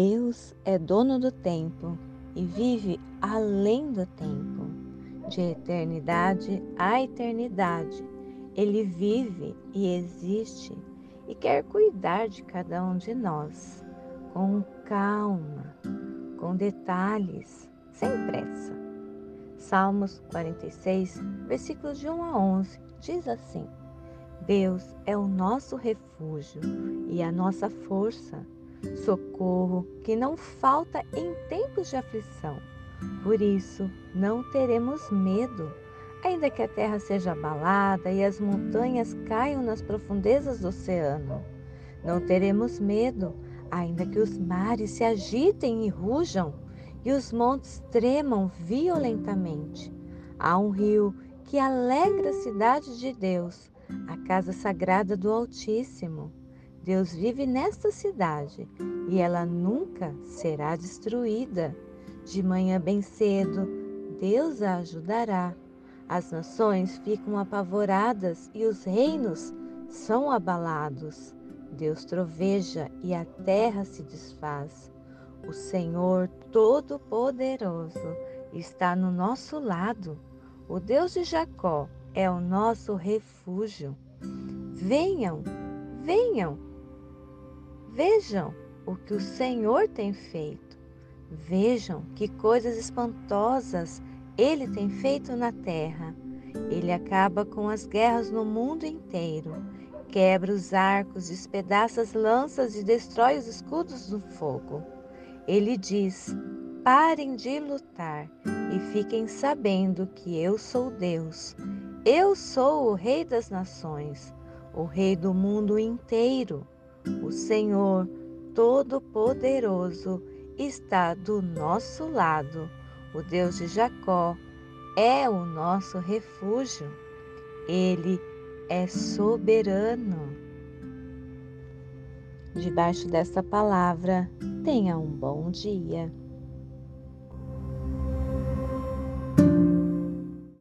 Deus é dono do tempo e vive além do tempo. De eternidade a eternidade, Ele vive e existe e quer cuidar de cada um de nós, com calma, com detalhes, sem pressa. Salmos 46, versículos de 1 a 11, diz assim: Deus é o nosso refúgio e a nossa força, socorro que não falta em tempos de aflição. Por isso, não teremos medo, ainda que a terra seja abalada e as montanhas caiam nas profundezas do oceano. Não teremos medo, ainda que os mares se agitem e rujam e os montes tremam violentamente. Há um rio que alegra a cidade de Deus, a casa sagrada do Altíssimo. Deus vive nesta cidade e ela nunca será destruída. De manhã bem cedo, Deus a ajudará. As nações ficam apavoradas e os reinos são abalados. Deus troveja e a terra se desfaz. O Senhor Todo-Poderoso está no nosso lado. O Deus de Jacó é o nosso refúgio. Venham, venham, vejam o que o Senhor tem feito. Vejam que coisas espantosas ele tem feito na terra. Ele acaba com as guerras no mundo inteiro, quebra os arcos, despedaça as lanças e destrói os escudos do fogo. Ele diz: parem de lutar e fiquem sabendo que eu sou Deus. Eu sou o Rei das Nações, o Rei do mundo inteiro. O Senhor Todo-Poderoso está do nosso lado. O Deus de Jacó é o nosso refúgio. Ele é soberano. Debaixo dessa palavra, tenha um bom dia.